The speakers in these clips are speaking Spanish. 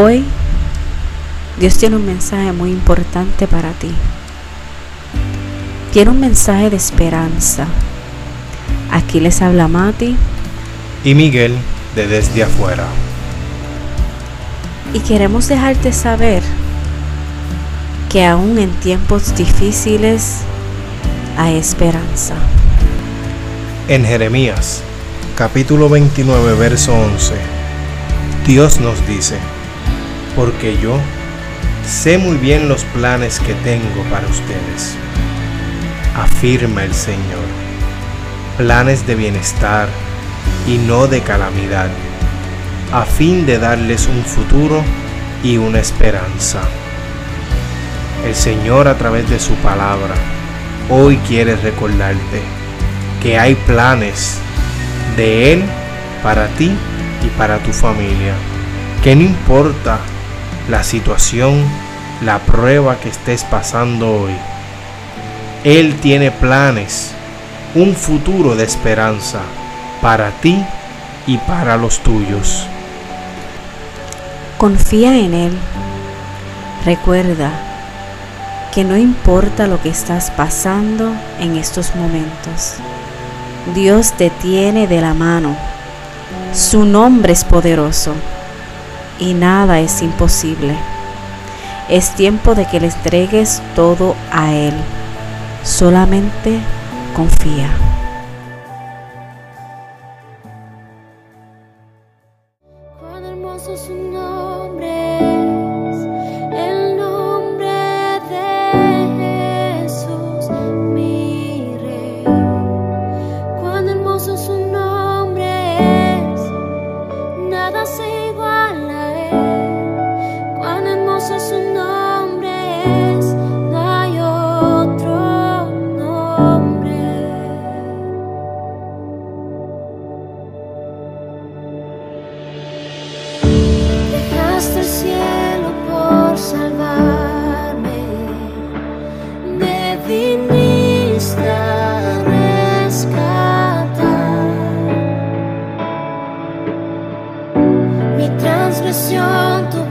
Hoy Dios tiene un mensaje muy importante para ti. Tiene un mensaje de esperanza. Aquí les habla Mati y Miguel de Desde Afuera. Y queremos dejarte saber que aún en tiempos difíciles hay esperanza. En Jeremías, capítulo 29, verso 11, Dios nos dice, porque yo sé muy bien los planes que tengo para ustedes, afirma el Señor, planes de bienestar y no de calamidad, a fin de darles un futuro y una esperanza. El Señor a través de su palabra hoy quiere recordarte que hay planes de Él para ti y para tu familia. Que no importa la situación, la prueba que estés pasando hoy. Él tiene planes, un futuro de esperanza para ti y para los tuyos. Confía en Él. Recuerda que no importa lo que estás pasando en estos momentos. Dios te tiene de la mano. Su nombre es poderoso y nada es imposible. Es tiempo de que le entregues todo a Él. Solamente confía. expresión tu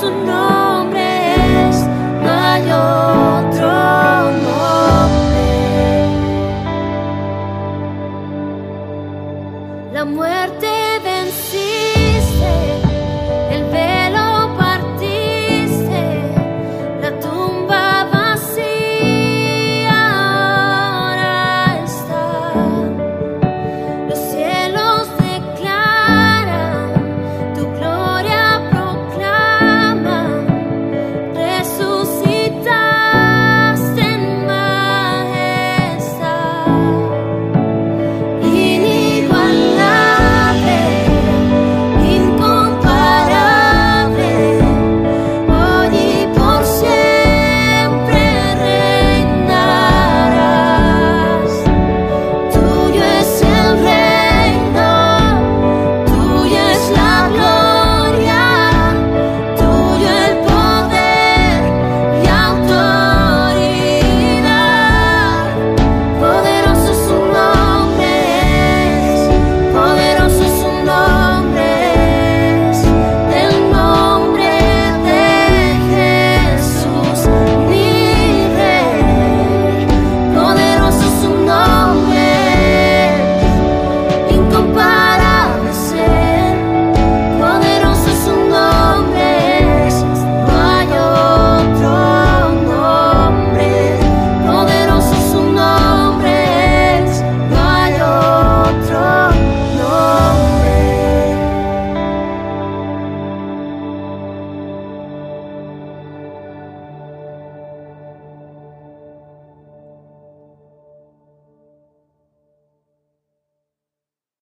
su nombre